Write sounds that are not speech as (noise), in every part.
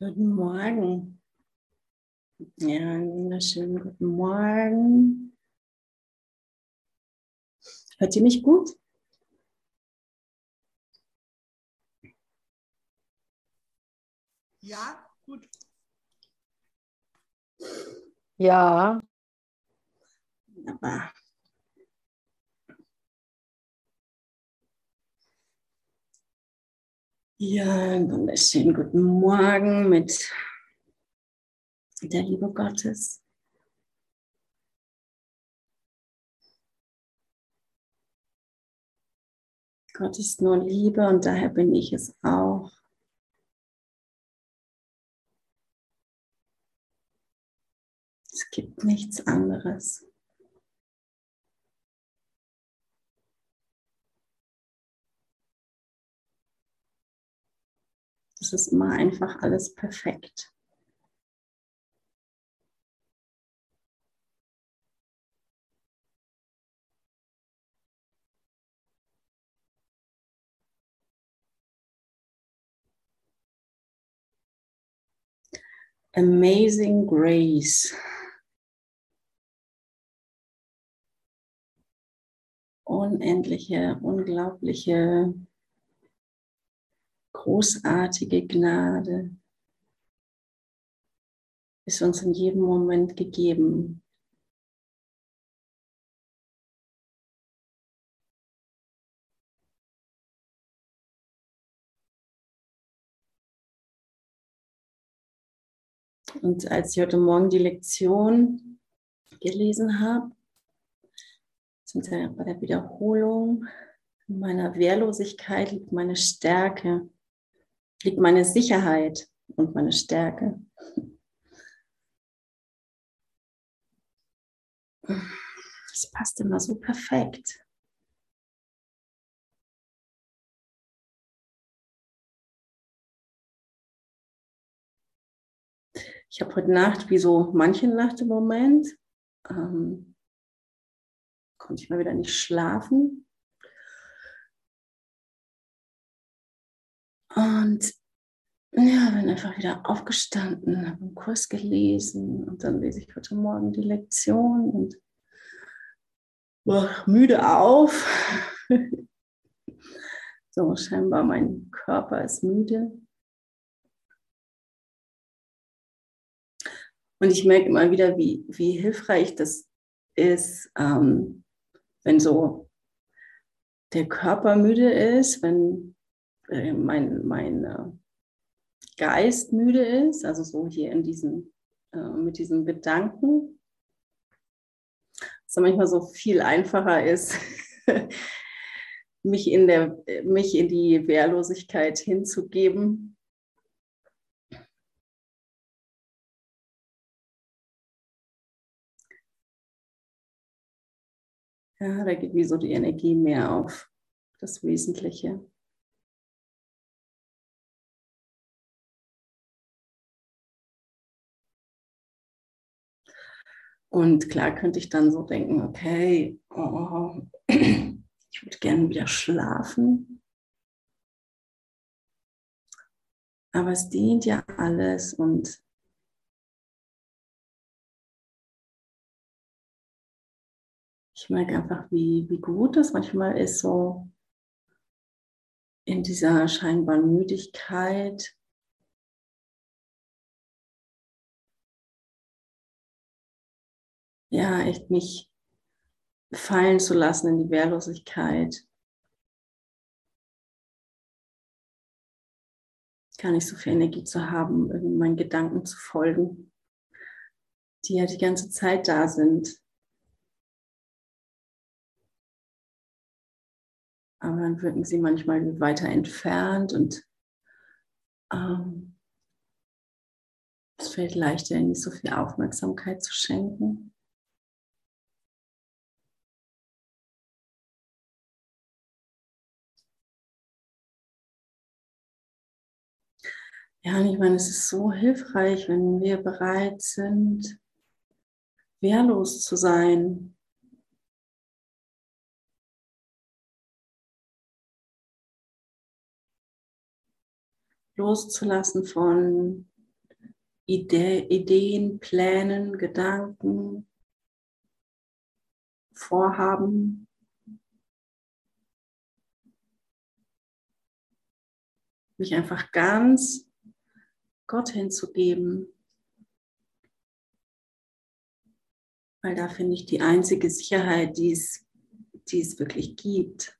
Guten Morgen. Ja, wunderschönen guten Morgen. Hört ihr mich gut? Ja, gut. Ja. Wunderbar. Ja, einen wunderschönen guten Morgen mit der Liebe Gottes. Gott ist nur Liebe und daher bin ich es auch. Es gibt nichts anderes. Es ist immer einfach alles perfekt. Amazing Grace. Unendliche, unglaubliche, großartige Gnade ist uns in jedem Moment gegeben. Und als ich heute Morgen die Lektion gelesen habe, sind wir bei der Wiederholung in meiner Wehrlosigkeit liegt meine Stärke, liegt meine Sicherheit und meine Stärke. Es passt immer so perfekt. Ich habe heute Nacht, wie so manche Nacht im Moment, ähm, konnte ich mal wieder nicht schlafen. Und ja, bin einfach wieder aufgestanden, habe einen Kurs gelesen und dann lese ich heute Morgen die Lektion und wach müde auf. (laughs) so, scheinbar mein Körper ist müde. Und ich merke immer wieder, wie, wie hilfreich das ist, ähm, wenn so der Körper müde ist, wenn äh, mein, mein äh, Geist müde ist, also so hier in diesen, äh, mit diesen Gedanken, dass es manchmal so viel einfacher ist, (laughs) mich in, der, mich in die Wehrlosigkeit hinzugeben. Ja, da geht wie so die Energie mehr auf das Wesentliche. Und klar könnte ich dann so denken, okay, oh, (clears throat) ich würde gerne wieder schlafen. Aber es dient ja alles und ich merke einfach, wie, wie gut das manchmal ist, so in dieser scheinbaren Müdigkeit ja, echt mich fallen zu lassen in die Wehrlosigkeit. Gar nicht so viel Energie zu haben, meinen Gedanken zu folgen, die ja die ganze Zeit da sind. Aber dann wirken sie manchmal weiter entfernt und ähm, es fällt leichter, ihnen nicht so viel Aufmerksamkeit zu schenken. Ja, und ich meine, es ist so hilfreich, wenn wir bereit sind, wehrlos zu sein. Loszulassen von Ide Ideen, Plänen, Gedanken, Vorhaben. Mich einfach ganz Gott hinzugeben. Weil da finde ich die einzige Sicherheit, die es, wirklich gibt.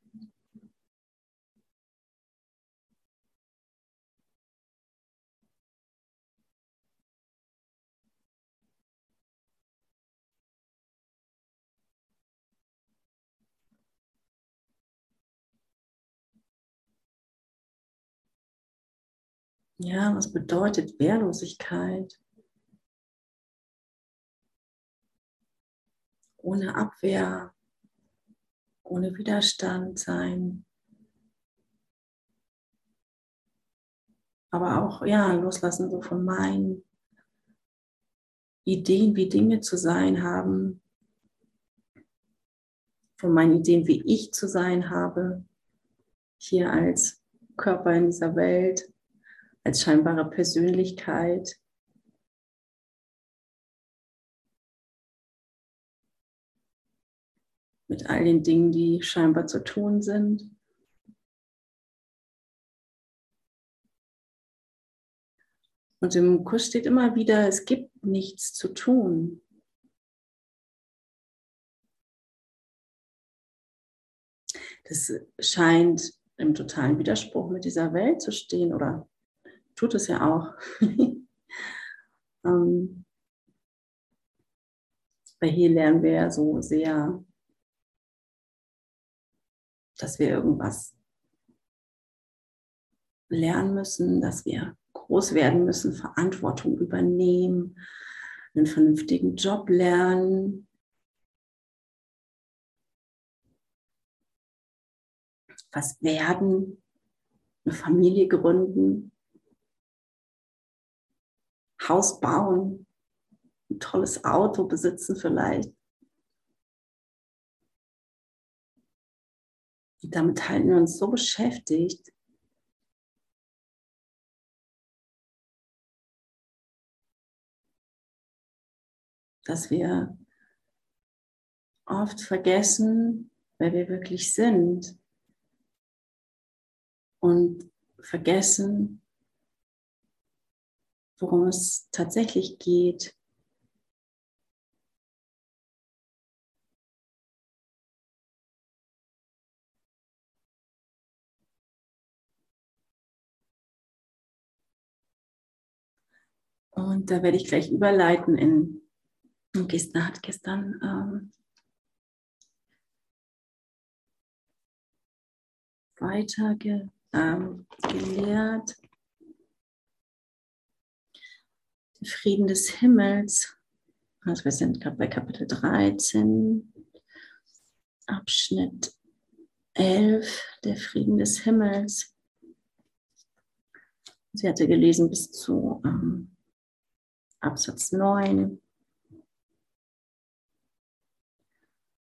Ja, was bedeutet Wehrlosigkeit? Ohne Abwehr, ohne Widerstand sein. Aber auch, ja, loslassen so von meinen Ideen, wie Dinge zu sein haben. Von meinen Ideen, wie ich zu sein habe. Hier als Körper in dieser Welt als scheinbare Persönlichkeit. Mit all den Dingen, die scheinbar zu tun sind. Und im Kurs steht immer wieder, es gibt nichts zu tun. Das scheint im totalen Widerspruch mit dieser Welt zu stehen oder tut es ja auch. (laughs) ähm, weil hier lernen wir ja so sehr, dass wir irgendwas lernen müssen, dass wir groß werden müssen, Verantwortung übernehmen, einen vernünftigen Job lernen. Was werden, eine Familie gründen, Haus bauen, ein tolles Auto besitzen vielleicht. Und damit halten wir uns so beschäftigt, dass wir oft vergessen, wer wir wirklich sind und vergessen, worum es tatsächlich geht. Und da werde ich gleich überleiten in, Gestern hat gestern ähm, weiter ge, ähm, gelehrt. Frieden des Himmels. Also wir sind gerade bei Kapitel 13, Abschnitt 11, der Frieden des Himmels. Sie hatte gelesen bis zu ähm, Absatz 9.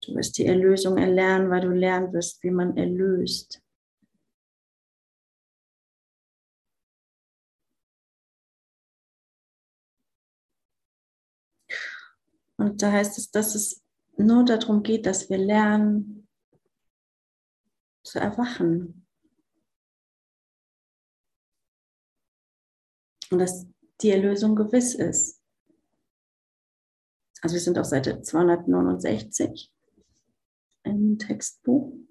Du wirst die Erlösung erlernen, weil du lernen wirst, wie man erlöst. Und da heißt es, dass es nur darum geht, dass wir lernen zu erwachen. Und dass die Erlösung gewiss ist. Also wir sind auf Seite 269 im Textbuch.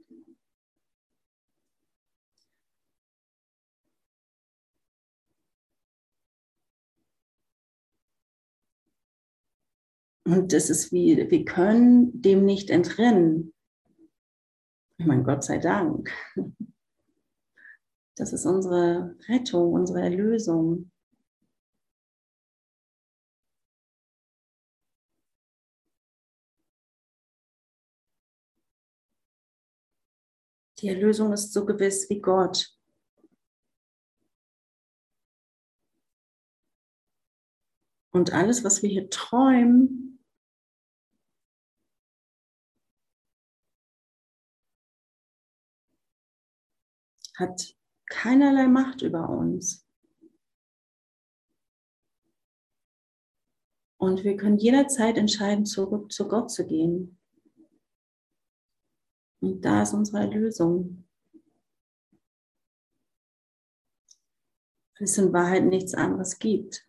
Und das ist wie, wir können dem nicht entrinnen. Ich meine, Gott sei Dank. Das ist unsere Rettung, unsere Erlösung. Die Erlösung ist so gewiss wie Gott. Und alles, was wir hier träumen, hat keinerlei Macht über uns. Und wir können jederzeit entscheiden, zurück zu Gott zu gehen. Und da ist unsere Erlösung. Es in Wahrheit nichts anderes gibt.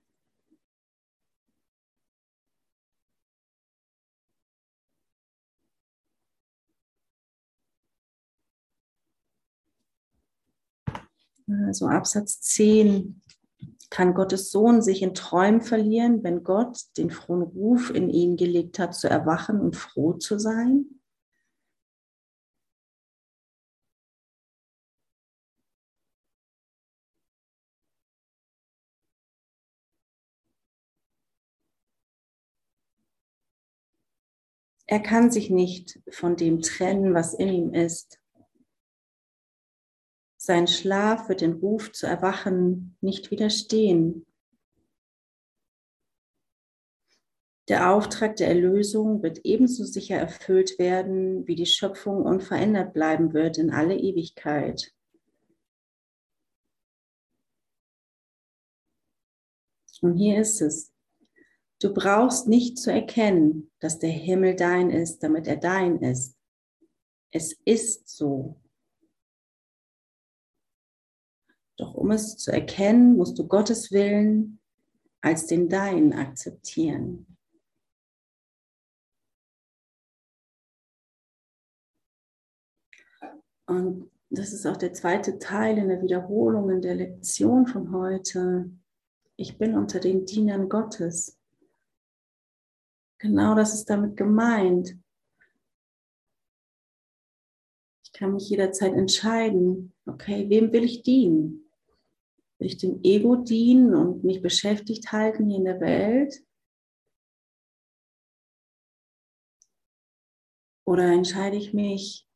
Also Absatz 10 kann Gottes Sohn sich in Träumen verlieren, wenn Gott den frohen Ruf in ihn gelegt hat, zu erwachen und froh zu sein? Er kann sich nicht von dem trennen, was in ihm ist. Sein Schlaf wird den Ruf zu erwachen nicht widerstehen. Der Auftrag der Erlösung wird ebenso sicher erfüllt werden, wie die Schöpfung unverändert bleiben wird in alle Ewigkeit. Und hier ist es. Du brauchst nicht zu erkennen, dass der Himmel dein ist, damit er dein ist. Es ist so. Doch um es zu erkennen, musst du Gottes Willen als den Deinen akzeptieren. Und das ist auch der zweite Teil in der Wiederholung in der Lektion von heute. Ich bin unter den Dienern Gottes. Genau das ist damit gemeint. Ich kann mich jederzeit entscheiden, okay, wem will ich dienen? Will ich dem Ego dienen und mich beschäftigt halten hier in der Welt? Oder entscheide ich mich,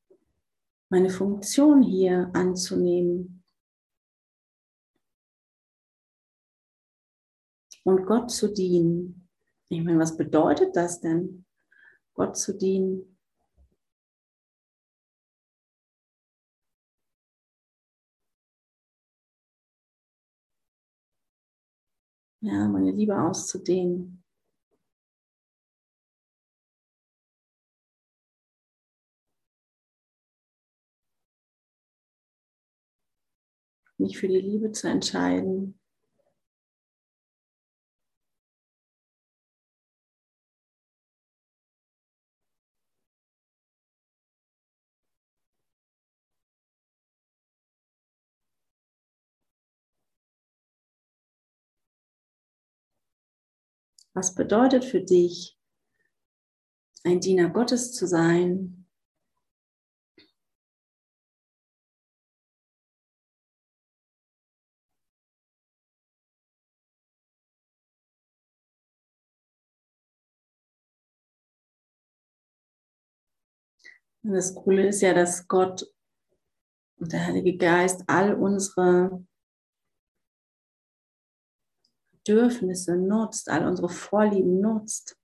meine Funktion hier anzunehmen und Gott zu dienen? Ich meine, was bedeutet das denn, Gott zu dienen? Ja, meine Liebe auszudehnen. Mich für die Liebe zu entscheiden. Was bedeutet für dich, ein Diener Gottes zu sein? Und das Coole ist ja, dass Gott und der Heilige Geist all unsere Bedürfnisse nutzt, all unsere Vorlieben nutzt.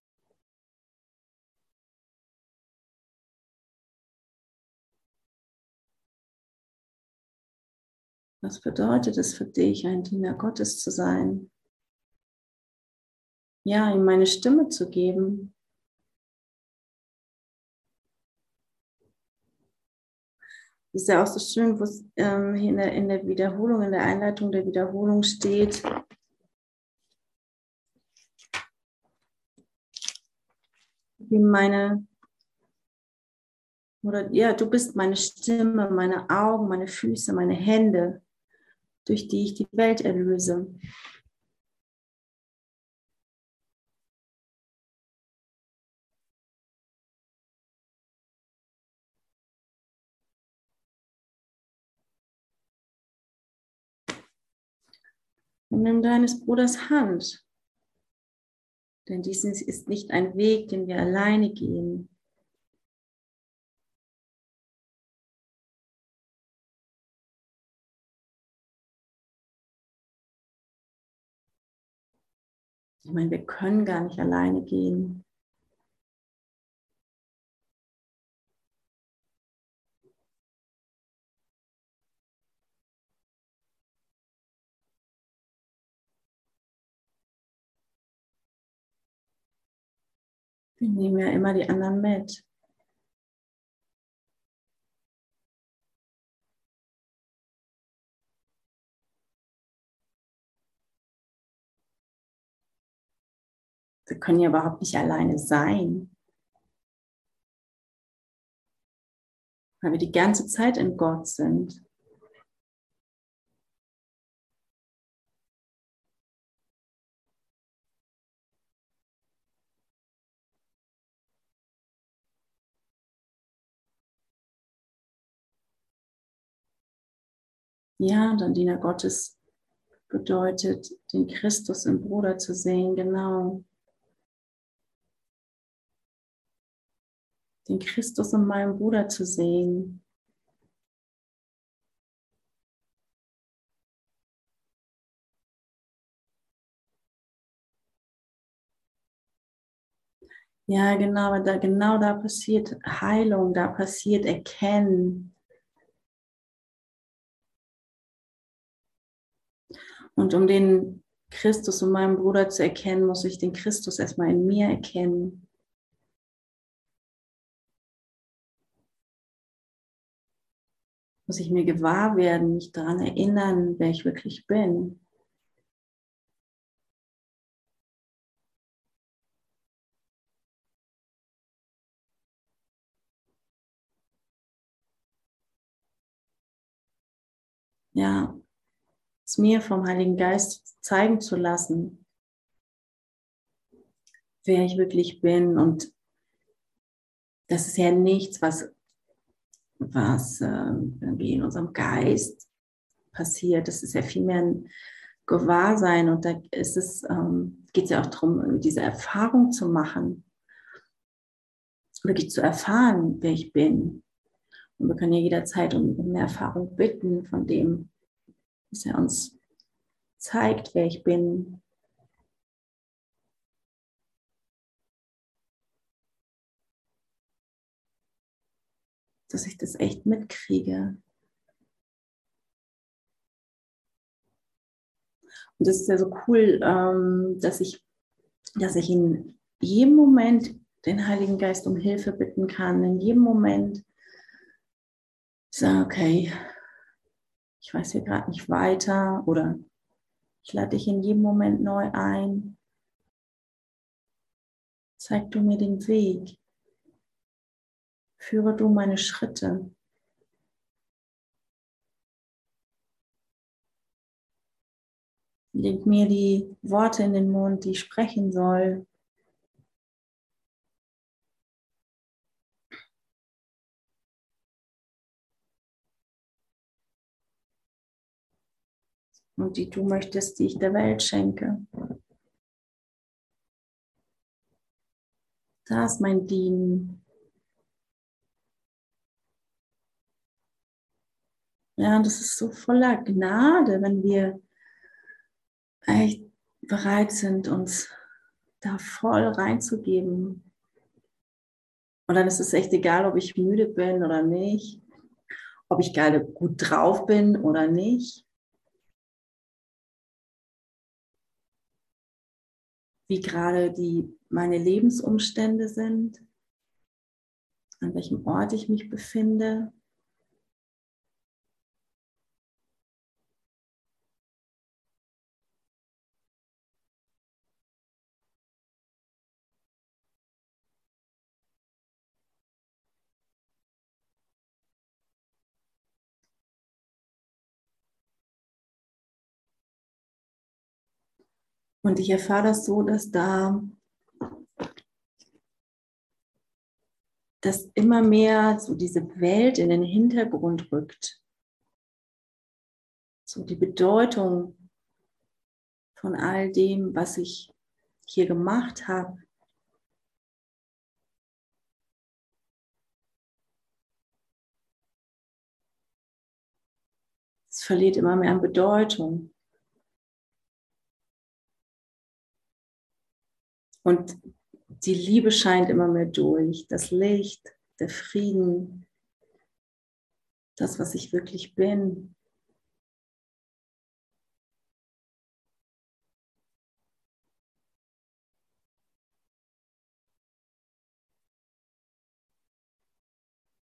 Was bedeutet es für dich, ein Diener Gottes zu sein? Ja, ihm meine Stimme zu geben. Das ist ja auch so schön, wo es ähm, in, der, in der Wiederholung, in der Einleitung der Wiederholung steht, wie meine, oder ja, du bist meine Stimme, meine Augen, meine Füße, meine Hände, durch die ich die Welt erlöse. Und nimm deines Bruders Hand denn dies ist nicht ein Weg, den wir alleine gehen. Ich meine, wir können gar nicht alleine gehen. Wir nehmen ja immer die anderen mit. Wir können ja überhaupt nicht alleine sein. Weil wir die ganze Zeit in Gott sind. Ja, dann Diener Gottes bedeutet, den Christus im Bruder zu sehen, genau. Den Christus in meinem Bruder zu sehen. Ja, genau, da, genau da passiert Heilung, da passiert Erkennen. Und um den Christus in meinem Bruder zu erkennen, muss ich den Christus erstmal in mir erkennen. Muss ich mir gewahr werden, mich daran erinnern, wer ich wirklich bin. Ja, es mir vom Heiligen Geist zeigen zu lassen, wer ich wirklich bin. Und das ist ja nichts, was, was äh, irgendwie in unserem Geist passiert. Das ist ja vielmehr ein Gewahrsein. Und da ist es, ähm, geht es ja auch darum, diese Erfahrung zu machen. Wirklich zu erfahren, wer ich bin. Und wir können ja jederzeit um, um eine Erfahrung bitten von dem, dass er uns zeigt, wer ich bin. Dass ich das echt mitkriege. Und das ist ja so cool, ähm, dass ich, dass ich in jedem Moment den Heiligen Geist um Hilfe bitten kann, in jedem Moment sage, okay, ich weiß hier gerade nicht weiter oder ich lade dich in jedem Moment neu ein. Zeig du mir den Weg. Führe du meine Schritte. Leg mir die Worte in den Mund, die ich sprechen soll. Und die du möchtest, die ich der Welt schenke. Da ist mein Dienen. Ja, das ist so voller Gnade, wenn wir echt bereit sind, uns da voll reinzugeben. Und dann ist es echt egal, ob ich müde bin oder nicht, ob ich gerade gut drauf bin oder nicht. Wie gerade die, meine Lebensumstände sind, an welchem Ort ich mich befinde. Und ich erfahre das so, dass da dass immer mehr so diese Welt in den Hintergrund rückt. So die Bedeutung von all dem, was ich hier gemacht habe. Es verliert immer mehr an Bedeutung. Und die Liebe scheint immer mehr durch, das Licht, der Frieden, das, was ich wirklich bin.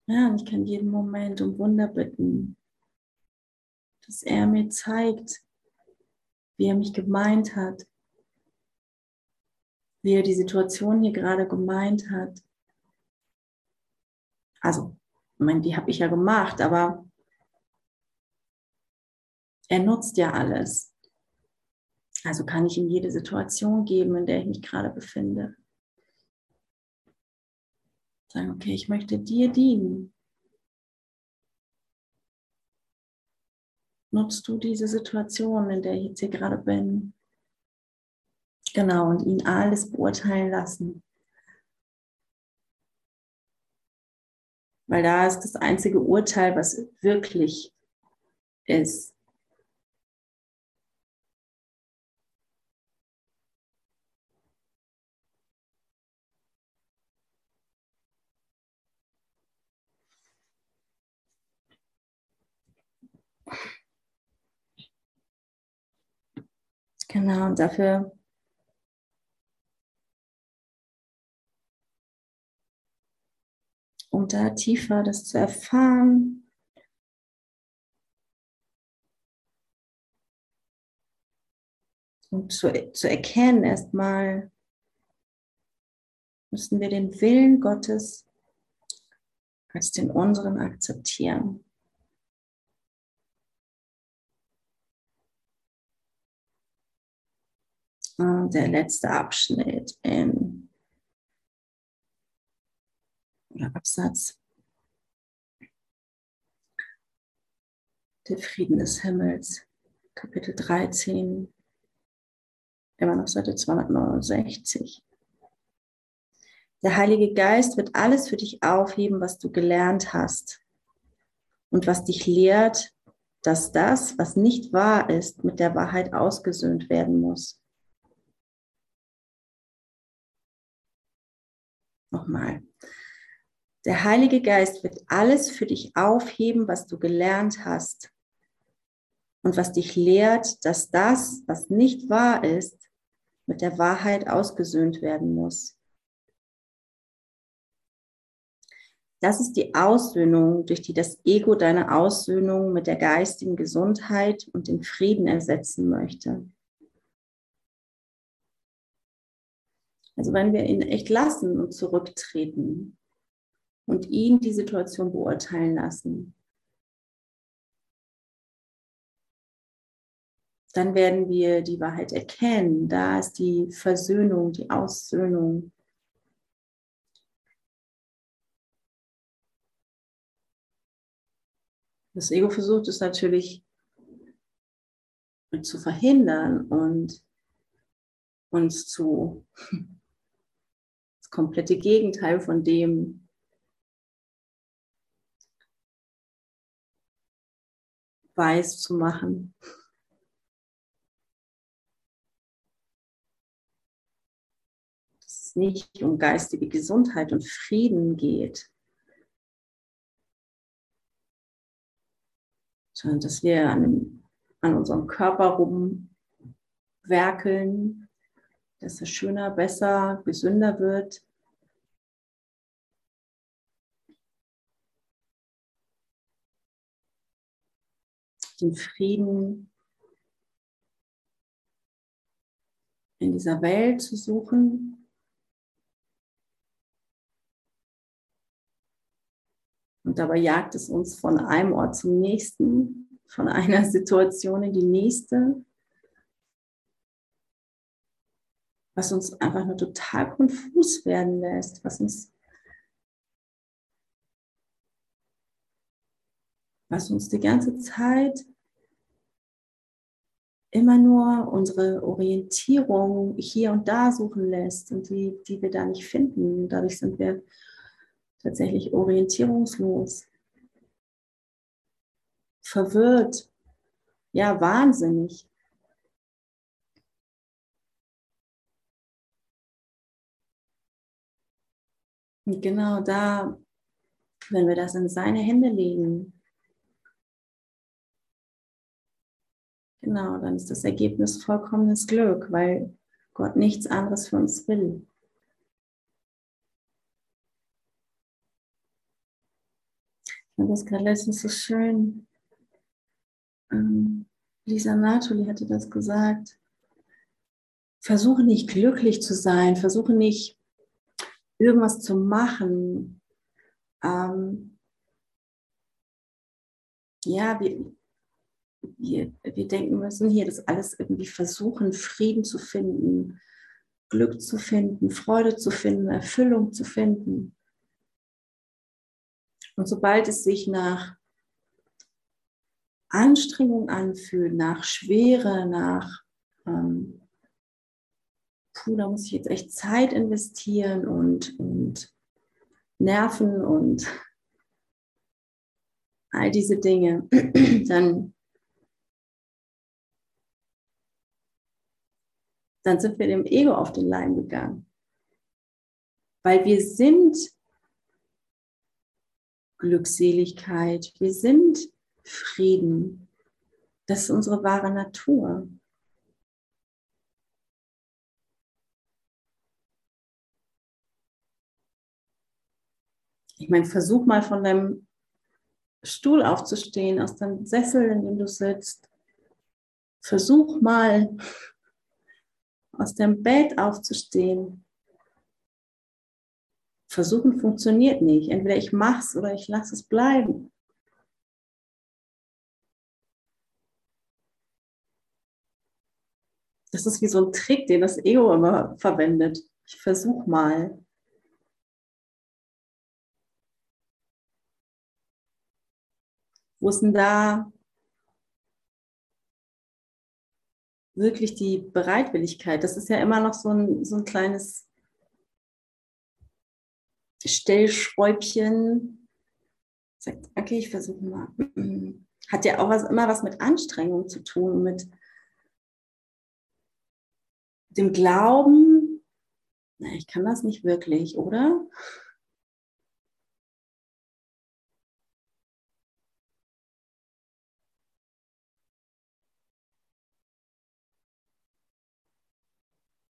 Ja, und ich kann jeden Moment um Wunder bitten, dass er mir zeigt, wie er mich gemeint hat, wie er die Situation hier gerade gemeint hat. Also, ich meine, die habe ich ja gemacht, aber er nutzt ja alles. Also kann ich ihm jede Situation geben, in der ich mich gerade befinde. Sagen, okay, ich möchte dir dienen. Nutzt du diese Situation, in der ich jetzt hier gerade bin? Genau, und ihn alles beurteilen lassen. Weil da ist das einzige Urteil, was wirklich ist. Genau, und dafür um da tiefer das zu erfahren. Und zu, zu erkennen erstmal, müssen wir den Willen Gottes als den unseren akzeptieren. Und der letzte Abschnitt in oder Absatz. Der Frieden des Himmels, Kapitel 13, immer noch Seite 269. Der Heilige Geist wird alles für dich aufheben, was du gelernt hast und was dich lehrt, dass das, was nicht wahr ist, mit der Wahrheit ausgesöhnt werden muss. Nochmal. Der Heilige Geist wird alles für dich aufheben, was du gelernt hast und was dich lehrt, dass das, was nicht wahr ist, mit der Wahrheit ausgesöhnt werden muss. Das ist die Aussöhnung, durch die das Ego deine Aussöhnung mit der geistigen Gesundheit und dem Frieden ersetzen möchte. Also wenn wir ihn echt lassen und zurücktreten, und ihn die Situation beurteilen lassen. Dann werden wir die Wahrheit erkennen. Da ist die Versöhnung, die Aussöhnung. Das Ego versucht es natürlich zu verhindern und uns zu (laughs) das komplette Gegenteil von dem weiß zu machen. Dass es nicht um geistige Gesundheit und Frieden geht, sondern dass wir an, an unserem Körper rumwerkeln, dass es schöner, besser, gesünder wird. Den Frieden in dieser Welt zu suchen. Und dabei jagt es uns von einem Ort zum nächsten, von einer (laughs) Situation in die nächste, was uns einfach nur total konfus werden lässt, was uns was uns die ganze Zeit immer nur unsere Orientierung hier und da suchen lässt und die, die wir da nicht finden. Dadurch sind wir tatsächlich orientierungslos, verwirrt, ja, wahnsinnig. Und genau da, wenn wir das in seine Hände legen, Genau, dann ist das Ergebnis vollkommenes Glück, weil Gott nichts anderes für uns will. fand das gerade letztens so schön. Ähm, Lisa Natoli hatte das gesagt. Versuche nicht glücklich zu sein, versuche nicht irgendwas zu machen. Ähm, ja, wir, wir, wir denken, müssen hier das alles irgendwie versuchen, Frieden zu finden, Glück zu finden, Freude zu finden, Erfüllung zu finden. Und sobald es sich nach Anstrengung anfühlt, nach Schwere, nach, ähm, puh, da muss ich jetzt echt Zeit investieren und, und Nerven und all diese Dinge, (clears throat) dann, dann sind wir dem Ego auf den Leim gegangen. Weil wir sind Glückseligkeit, wir sind Frieden. Das ist unsere wahre Natur. Ich meine, versuch mal von deinem Stuhl aufzustehen, aus deinem Sessel, in dem du sitzt. Versuch mal aus dem Bett aufzustehen. Versuchen funktioniert nicht. Entweder ich mache es oder ich lasse es bleiben. Das ist wie so ein Trick, den das Ego immer verwendet. Ich versuche mal. Wo ist denn da wirklich die Bereitwilligkeit? Das ist ja immer noch so ein, so ein kleines Stellschräubchen. Okay, ich versuche mal. (clears throat) Hat ja auch was, immer was mit Anstrengung zu tun, mit dem Glauben, na, ich kann das nicht wirklich, oder?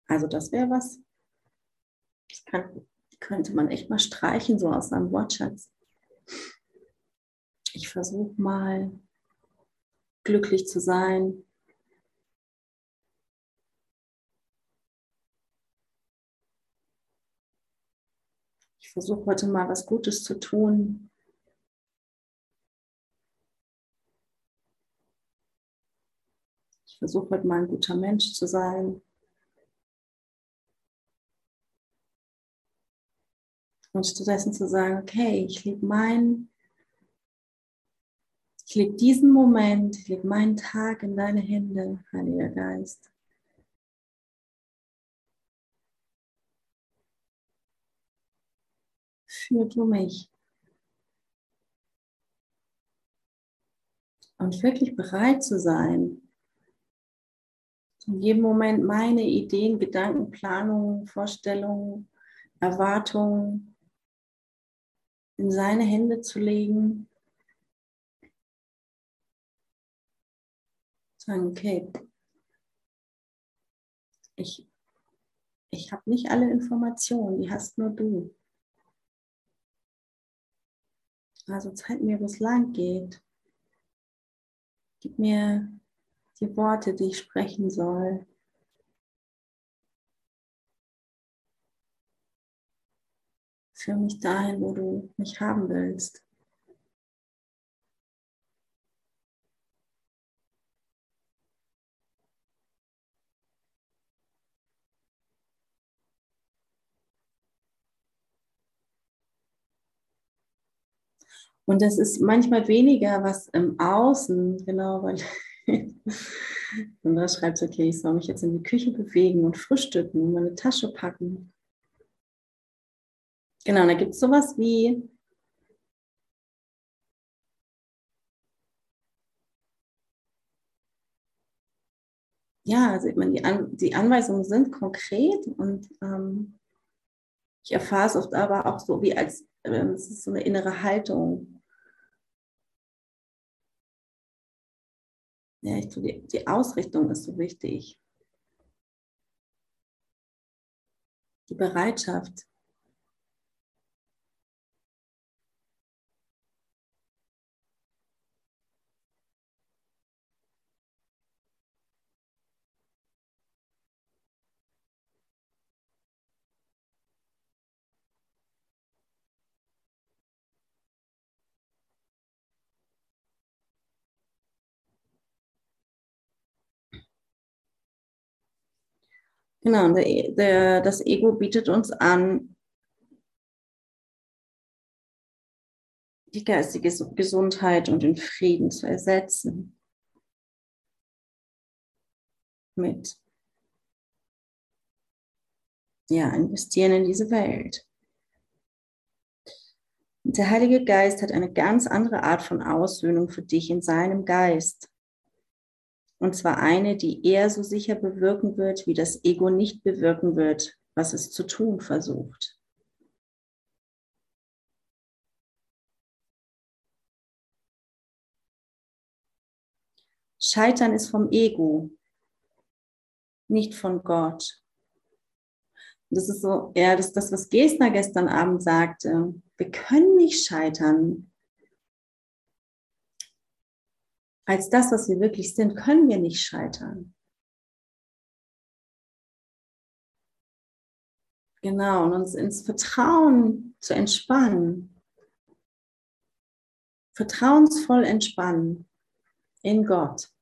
Also das wäre was, das kann, könnte man echt mal streichen, so aus seinem Wortschatz. Ich versuche mal glücklich zu sein, ich versuche heute mal was Gutes zu tun. Ich versuche heute mal ein guter Mensch zu sein. Und stattdessen zu sagen, okay, ich lege meinen, ich lege diesen Moment, ich lege meinen Tag in deine Hände, Heiliger Geist. Führ du mich. Und wirklich bereit zu sein, in jedem Moment meine Ideen, Gedanken, Planungen, Vorstellungen, Erwartungen in seine Hände zu legen. Sagen, okay, ich, ich habe nicht alle Informationen, die hast nur du. Also zeig mir, wo es lang geht. Gib mir die Worte, die ich sprechen soll. Führ mich dahin, wo du mich haben willst. Und das ist manchmal weniger was im Außen, genau, weil (laughs) und da schreibt okay, ich soll mich jetzt in die Küche bewegen und frühstücken und meine Tasche packen. Genau, da gibt es sowas wie ja, also ich meine, die, An die Anweisungen sind konkret und ähm, ich erfahre es oft aber auch so wie als, äh, es ist so eine innere Haltung. Ja, ich tue die, die Ausrichtung ist so wichtig. Die Bereitschaft. Genau, der, der, das Ego bietet uns an, die geistige Gesundheit und den Frieden zu ersetzen mit ja, investieren in diese Welt. Der Heilige Geist hat eine ganz andere Art von Aussöhnung für dich in seinem Geist. Und zwar eine, die er so sicher bewirken wird, wie das Ego nicht bewirken wird, was es zu tun versucht. Scheitern ist vom Ego, nicht von Gott. Das ist so, ja, das ist das, was Gesner gestern Abend sagte. Wir können nicht scheitern. Als das, was wir wirklich sind, können wir nicht scheitern. Genau, und uns ins Vertrauen zu entspannen. Vertrauensvoll entspannen in Gott.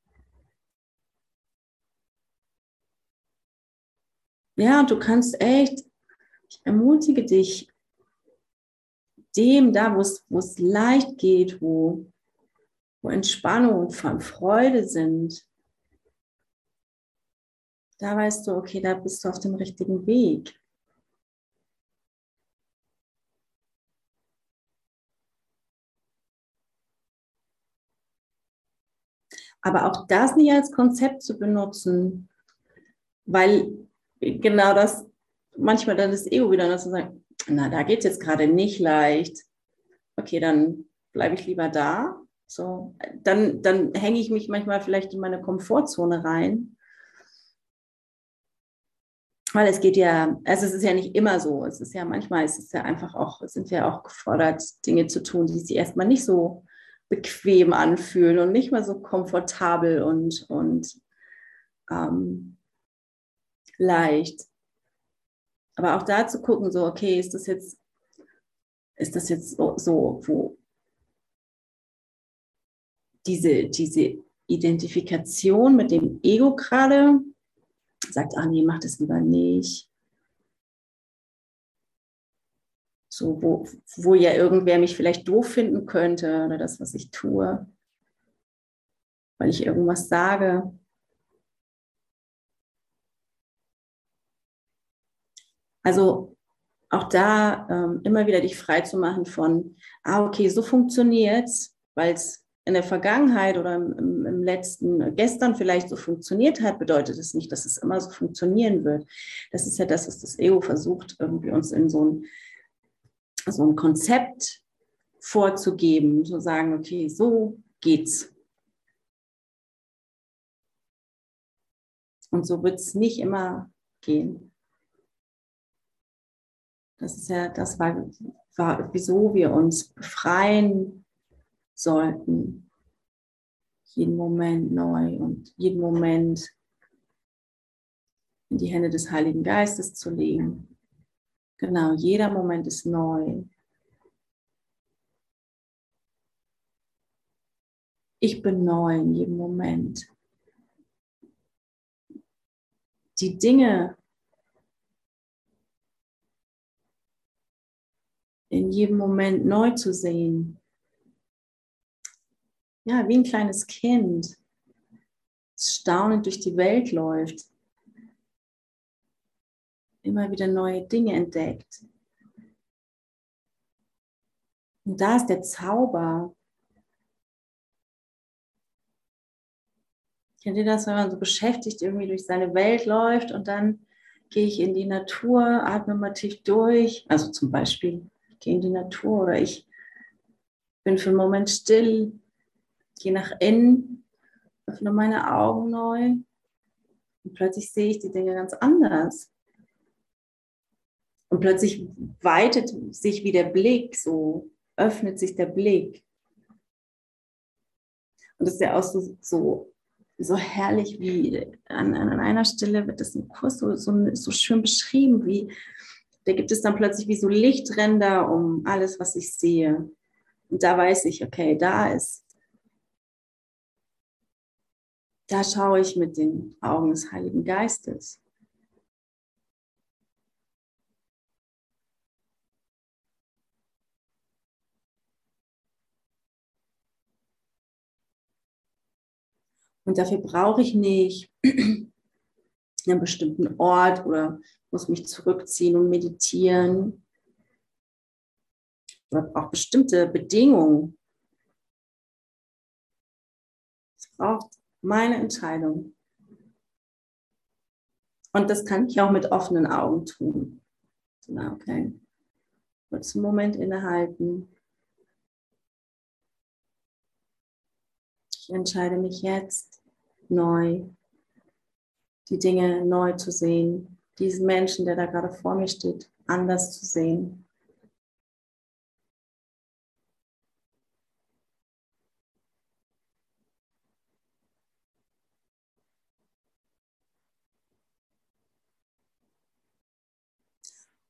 Ja, du kannst echt, ich ermutige dich, dem da, wo es, leicht geht, wo, wo Entspannung und Freude sind, da weißt du, okay, da bist du auf dem richtigen Weg. Aber auch das nicht als Konzept zu benutzen, weil genau das manchmal dann das Ego wieder das zu sagen, na, da geht es jetzt gerade nicht leicht. Okay, dann bleibe ich lieber da. So, dann, dann hänge ich mich manchmal vielleicht in meine Komfortzone rein. Weil es geht ja, also es ist ja nicht immer so. Es ist ja manchmal, es ist ja einfach auch, sind wir auch gefordert, Dinge zu tun, die sich erstmal nicht so bequem anfühlen und nicht mal so komfortabel und, und ähm, leicht. Aber auch da zu gucken, so, okay, ist das jetzt, ist das jetzt so, so wo diese, diese Identifikation mit dem Ego gerade sagt, ah nee, mach das lieber nicht. So, wo, wo ja irgendwer mich vielleicht doof finden könnte oder das, was ich tue, weil ich irgendwas sage. Also auch da ähm, immer wieder dich frei zu machen von, ah, okay, so funktioniert es, weil es in der Vergangenheit oder im, im, letzten, gestern vielleicht so funktioniert hat, bedeutet es nicht, dass es immer so funktionieren wird. Das ist ja das, was das Ego versucht, irgendwie uns in so ein, so ein Konzept vorzugeben, zu sagen, okay, so geht's. Und so wird es nicht immer gehen. Das ist ja das, war, war, wieso wir uns befreien sollten. Jeden Moment neu und jeden Moment in die Hände des Heiligen Geistes zu legen. Genau, jeder Moment ist neu. Ich bin neu in jedem Moment. Die Dinge, in jedem Moment neu zu sehen. Ja, wie ein kleines Kind, staunend durch die Welt läuft, immer wieder neue Dinge entdeckt. Und da ist der Zauber. Kennt ihr das, wenn man so beschäftigt irgendwie durch seine Welt läuft und dann gehe ich in die Natur, atme mal tief durch, also zum Beispiel gehe in die Natur oder ich bin für einen Moment still, gehe nach innen, öffne meine Augen neu und plötzlich sehe ich die Dinge ganz anders. Und plötzlich weitet sich wie der Blick, so öffnet sich der Blick. Und das ist ja auch so, so, so herrlich, wie an, an einer Stelle wird das im Kurs so, so, so schön beschrieben, wie da gibt es dann plötzlich wie so Lichtränder um alles, was ich sehe. Und da weiß ich, okay, da ist, da schaue ich mit den Augen des Heiligen Geistes. Und dafür brauche ich nicht (clears throat) einen bestimmten Ort oder muss mich zurückziehen und meditieren. Oder auch bestimmte Bedingungen. Es braucht meine Entscheidung. Und das kann ich auch mit offenen Augen tun. Okay. Kurz einen Moment innehalten. Ich entscheide mich jetzt neu, die Dinge neu zu sehen, diesen Menschen, der da gerade vor mir steht, anders zu sehen.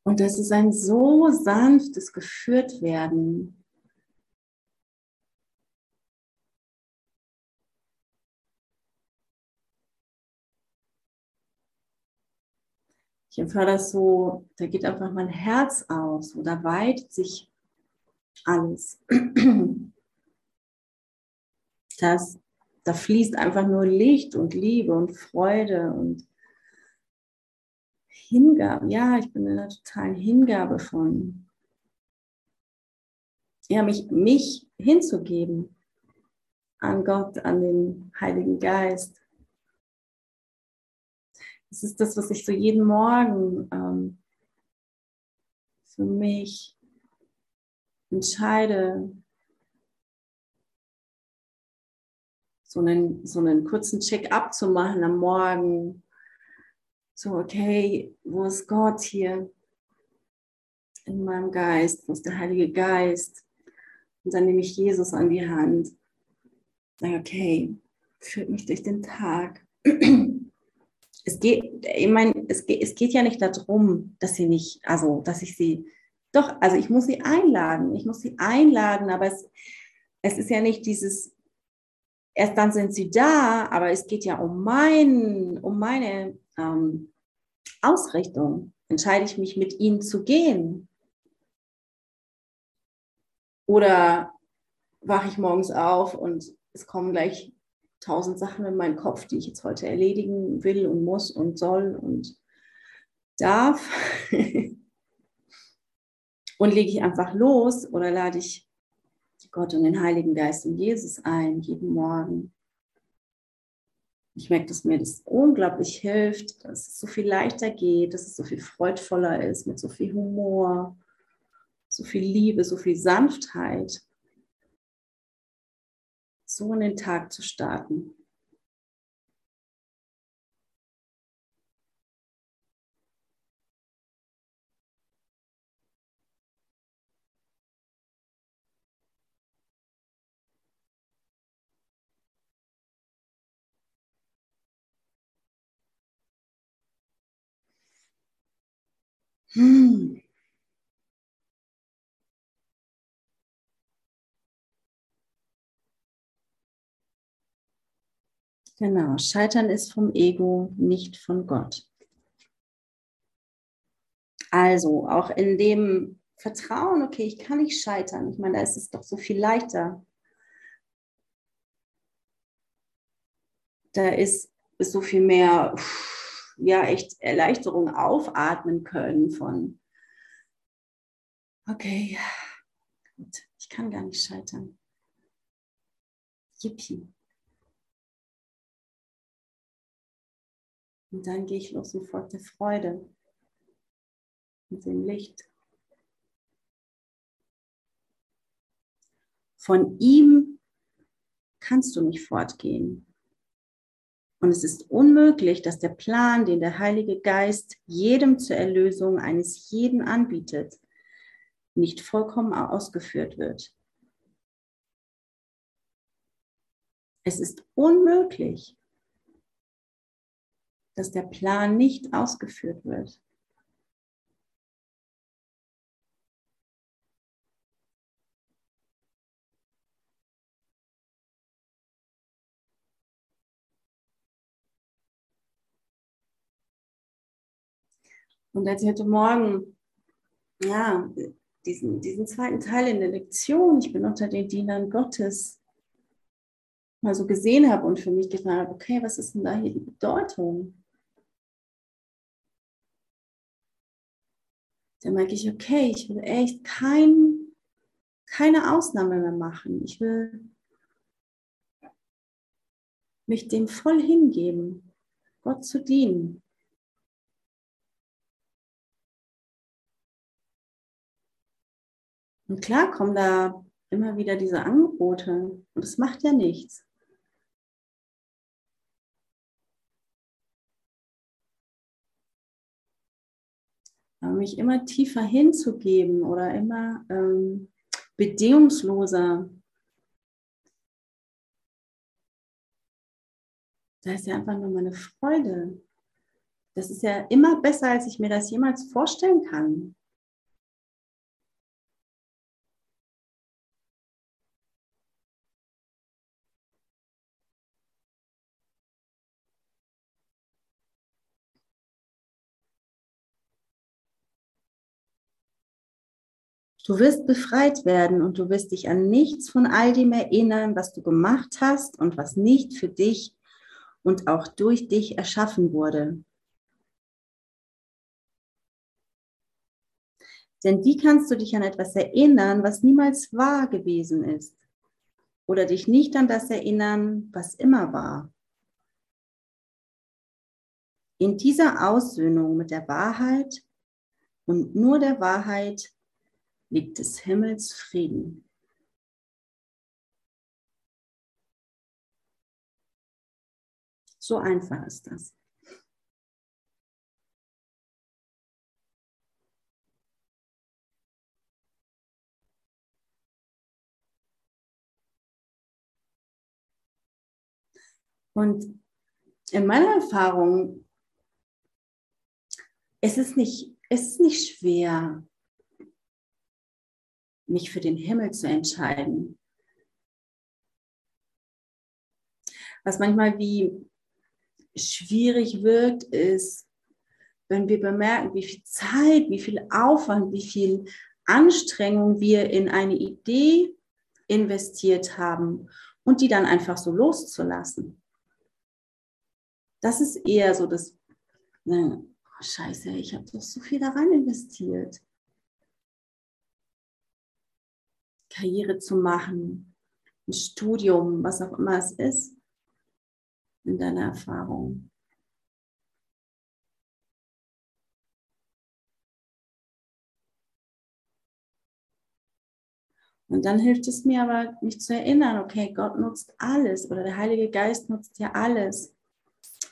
Und das ist ein so sanftes Geführtwerden. Ich empfehle das so, da geht einfach mein Herz aus oder weitet sich alles. (clears throat) Das, da fließt einfach nur Licht und Liebe und Freude und Hingabe. Ja, ich bin in einer totalen Hingabe von. Ja, mich, mich hinzugeben an Gott, an den Heiligen Geist. Das ist das, was ich so jeden Morgen ähm, für mich entscheide. So einen, so einen kurzen Check-up zu machen am Morgen so, okay, wo ist Gott hier in meinem Geist? Wo ist der Heilige Geist? Und dann nehme ich Jesus an die Hand. Sage, okay, führt mich durch den Tag. Es geht, ich meine, es geht, es geht ja nicht darum, dass sie nicht, also, dass ich sie, doch, also ich muss sie einladen, ich muss sie einladen, aber es, es ist ja nicht dieses, erst dann sind sie da, aber es geht ja um mein, um meine ähm, Ausrichtung. Entscheide ich mich, mit ihnen zu gehen? Oder wache ich morgens auf und es kommen gleich tausend Sachen in meinen Kopf, die ich jetzt heute erledigen will und muss und soll und darf. (laughs) und lege ich einfach los oder lade ich Gott und den Heiligen Geist und Jesus ein, jeden Morgen. Ich merke, dass mir das unglaublich hilft, dass es so viel leichter geht, dass es so viel freudvoller ist, mit so viel Humor, so viel Liebe, so viel Sanftheit, so in den Tag zu starten. Hm. Genau, Scheitern ist vom Ego, nicht von Gott. Also auch in dem Vertrauen, okay, ich kann nicht scheitern. Ich meine, da ist es doch so viel leichter. Da ist, ist so viel mehr. Uff, ja echt Erleichterung aufatmen können von, okay, gut, ich kann gar nicht scheitern. Yippie. Und dann gehe ich los und folge der Freude mit dem Licht. Von ihm kannst du nicht fortgehen. Und es ist unmöglich, dass der Plan, den der Heilige Geist jedem zur Erlösung eines jeden anbietet, nicht vollkommen ausgeführt wird. Es ist unmöglich, dass der Plan nicht ausgeführt wird. Und als ich heute Morgen, ja, diesen, diesen zweiten Teil in der Lektion, ich bin unter den Dienern Gottes, mal so gesehen habe und für mich gefragt habe, okay, was ist denn da hier die Bedeutung? Dann merke ich, okay, ich will echt kein, keine Ausnahme mehr machen. Ich will mich dem voll hingeben, Gott zu dienen. Und klar kommen da immer wieder diese Angebote und es macht ja nichts. Aber mich immer tiefer hinzugeben oder immer ähm, bedingungsloser, da ist ja einfach nur meine Freude. Das ist ja immer besser, als ich mir das jemals vorstellen kann. Du wirst befreit werden und du wirst dich an nichts von all dem erinnern, was du gemacht hast und was nicht für dich und auch durch dich erschaffen wurde. Denn wie kannst du dich an etwas erinnern, was niemals wahr gewesen ist? Oder dich nicht an das erinnern, was immer war? In dieser Aussöhnung mit der Wahrheit und nur der Wahrheit liegt des Himmels Frieden. So einfach ist das. Und in meiner Erfahrung es ist nicht, es ist nicht schwer, mich für den Himmel zu entscheiden. Was manchmal wie schwierig wirkt, ist, wenn wir bemerken, wie viel Zeit, wie viel Aufwand, wie viel Anstrengung wir in eine Idee investiert haben und die dann einfach so loszulassen. Das ist eher so das, ne, oh scheiße, ich habe doch so viel da rein investiert. Karriere zu machen, ein Studium, was auch immer es ist, in deiner Erfahrung. Und dann hilft es mir aber, mich zu erinnern, okay, Gott nutzt alles oder der Heilige Geist nutzt ja alles.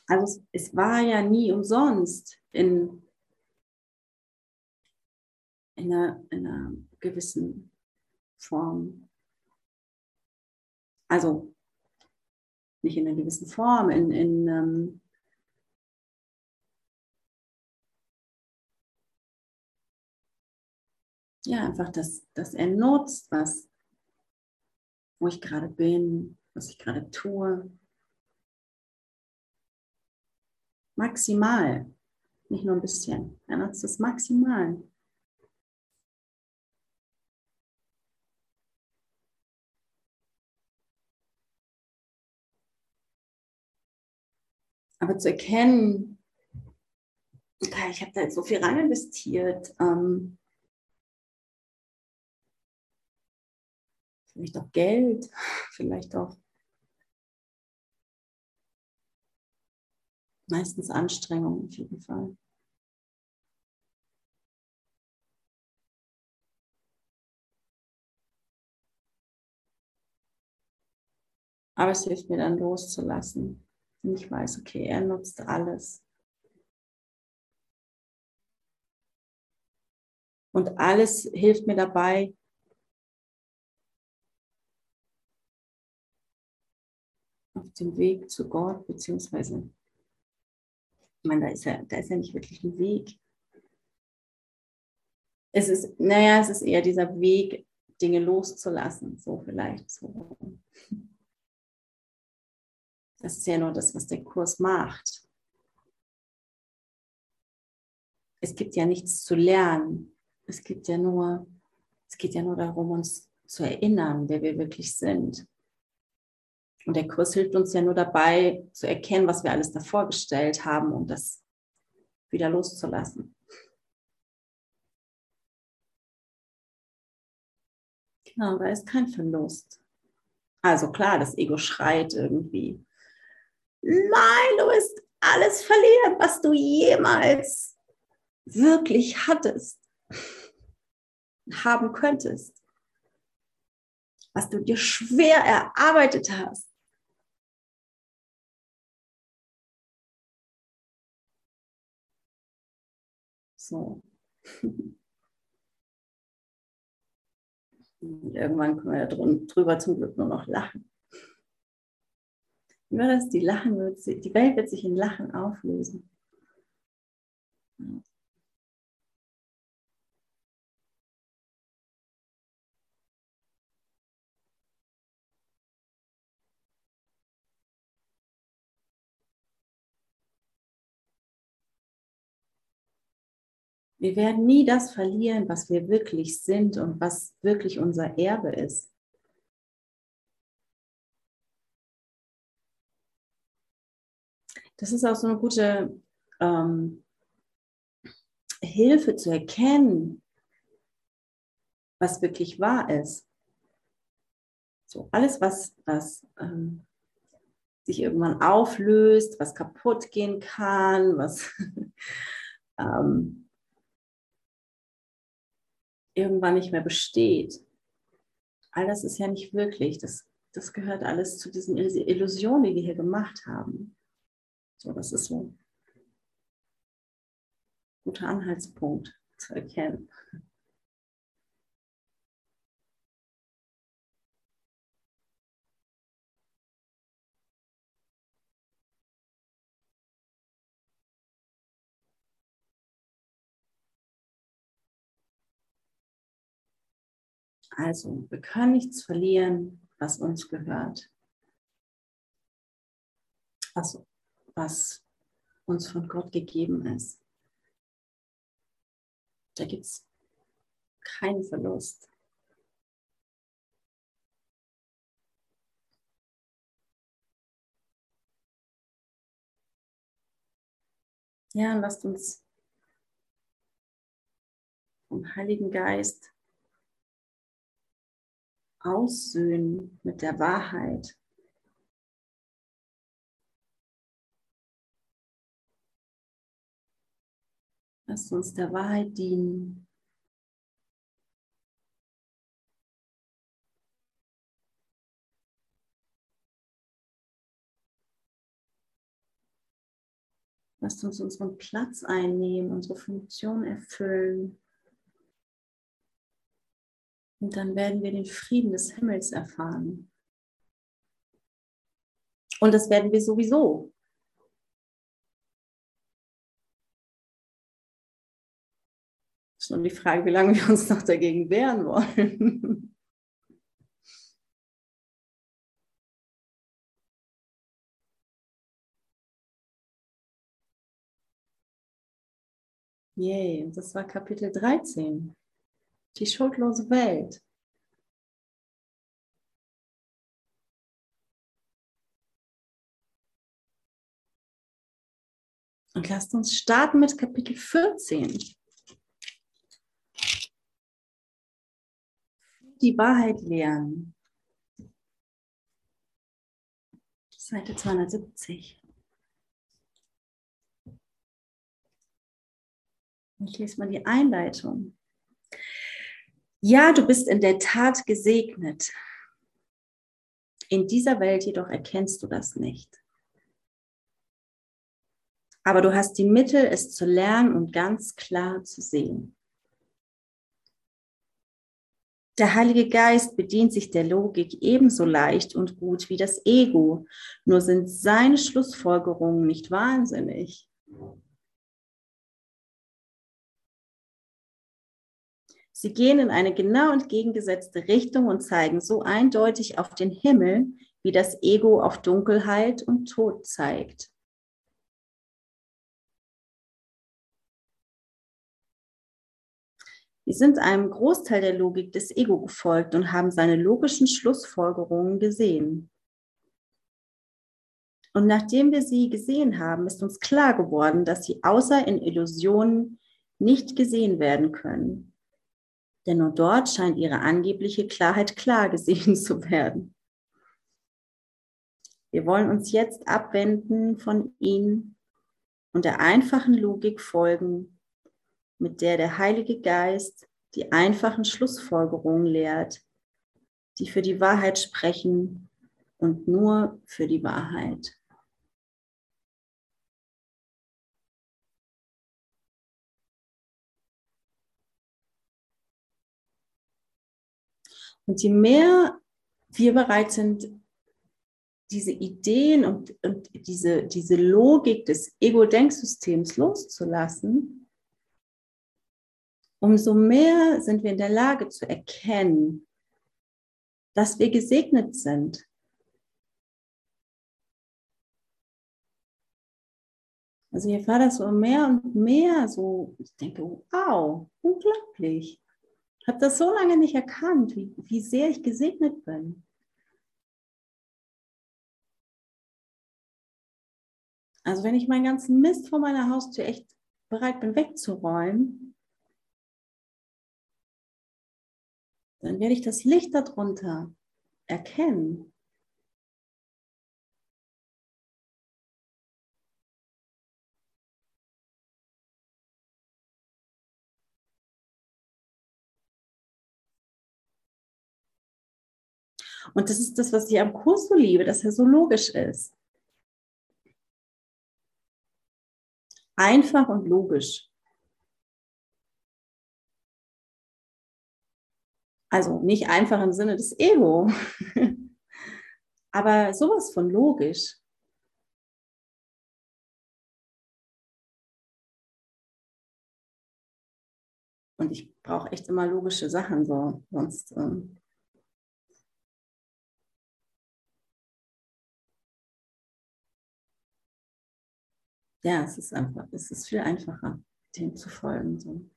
Also es, es war ja nie umsonst in, in, einer, in einer gewissen Form. Also nicht in einer gewissen Form, in, in ähm, ja, einfach, dass, dass er nutzt, was, wo ich gerade bin, was ich gerade tue. Maximal, nicht nur ein bisschen. Er nutzt es maximal. Aber zu erkennen, okay, ich habe da jetzt so viel rein investiert, ähm, vielleicht auch Geld, (laughs) vielleicht auch meistens Anstrengung auf jeden Fall. Aber es hilft mir dann loszulassen. Und ich weiß, okay, er nutzt alles. Und alles hilft mir dabei, auf dem Weg zu Gott, beziehungsweise, ich meine, da ist ja, da ist ja nicht wirklich ein Weg. Es ist, naja, es ist eher dieser Weg, Dinge loszulassen, so vielleicht so. Das ist ja nur das, was der Kurs macht. Es gibt ja nichts zu lernen. Es gibt ja nur, es geht ja nur darum, uns zu erinnern, wer wir wirklich sind. Und der Kurs hilft uns ja nur dabei zu erkennen, was wir alles davor gestellt haben, um das wieder loszulassen. Genau, da ist kein Verlust. Also klar, das Ego schreit irgendwie. Nein, du wirst alles verlieren, was du jemals wirklich hattest, haben könntest, was du dir schwer erarbeitet hast. So. (laughs) Und irgendwann können wir drüber zum Glück nur noch lachen. Nur dass die Lachen wird, die Welt wird sich in Lachen auflösen. Wir werden nie das verlieren, was wir wirklich sind und was wirklich unser Erbe ist. Das ist auch so eine gute ähm, Hilfe zu erkennen, was wirklich wahr ist. So alles, was, was ähm, sich irgendwann auflöst, was kaputt gehen kann, was (laughs) ähm, irgendwann nicht mehr besteht. All das ist ja nicht wirklich. Das, das gehört alles zu diesen Illusionen, die wir hier gemacht haben. So, das ist so ein guter Anhaltspunkt zu erkennen. Also, wir können nichts verlieren, was uns gehört. Was, was uns von Gott gegeben ist. Da gibt es keinen Verlust. Ja, lasst uns vom Heiligen Geist aussöhnen mit der Wahrheit. Lasst uns der Wahrheit dienen. Lasst uns unseren Platz einnehmen, unsere Funktion erfüllen. Und dann werden wir den Frieden des Himmels erfahren. Und das werden wir sowieso. Ist nur die Frage, wie lange wir uns noch dagegen wehren wollen. (laughs) Yay, das war Kapitel 13 die schuldlose Welt. Und lasst uns starten mit Kapitel 14. Die Wahrheit lernen. Seite 270. Ich lese mal die Einleitung. Ja, du bist in der Tat gesegnet. In dieser Welt jedoch erkennst du das nicht. Aber du hast die Mittel, es zu lernen und ganz klar zu sehen. Der Heilige Geist bedient sich der Logik ebenso leicht und gut wie das Ego, nur sind seine Schlussfolgerungen nicht wahnsinnig. Sie gehen in eine genau entgegengesetzte Richtung und zeigen so eindeutig auf den Himmel, wie das Ego auf Dunkelheit und Tod zeigt. Sie sind einem Großteil der Logik des Ego gefolgt und haben seine logischen Schlussfolgerungen gesehen. Und nachdem wir sie gesehen haben, ist uns klar geworden, dass sie außer in Illusionen nicht gesehen werden können. Denn nur dort scheint ihre angebliche Klarheit klar gesehen (laughs) zu werden. Wir wollen uns jetzt abwenden von ihnen und der einfachen Logik folgen, mit der der Heilige Geist die einfachen Schlussfolgerungen lehrt, die für die Wahrheit sprechen und nur für die Wahrheit. Und je mehr wir bereit sind, diese Ideen und, und diese, diese Logik des Ego-Denksystems loszulassen, umso mehr sind wir in der Lage zu erkennen, dass wir gesegnet sind. Also hier war das so mehr und mehr so, ich denke, wow, unglaublich. Ich habe das so lange nicht erkannt, wie, wie sehr ich gesegnet bin. Also wenn ich meinen ganzen Mist vor meiner Haustür echt bereit bin wegzuräumen, dann werde ich das Licht darunter erkennen. Und das ist das, was ich am Kurs so liebe, dass er so logisch ist. Einfach und logisch. Also nicht einfach im Sinne des Ego, (laughs) aber sowas von logisch. Und ich brauche echt immer logische Sachen, so sonst ähm, ja, es ist einfach, es ist viel einfacher, dem zu folgen. So.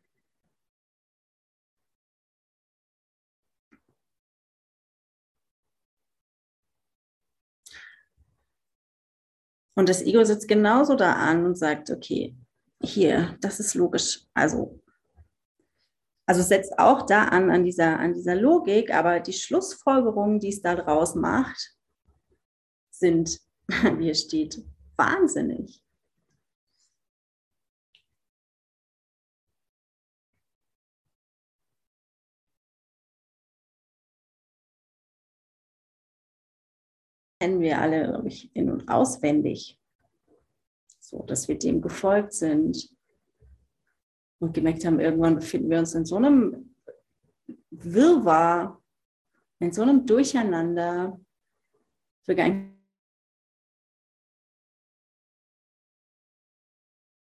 Und das Ego sitzt genauso da an und sagt, okay, hier, das ist logisch. Also, also setzt auch da an, an dieser, an dieser Logik, aber die Schlussfolgerungen, die es da draus macht, sind, (laughs) wie hier steht, wahnsinnig. Kennen wir alle, glaube ich, in- und auswendig. So, dass wir dem gefolgt sind und gemerkt haben, irgendwann befinden wir uns in so einem Wirrwarr, in so einem Durcheinander, wir gar nicht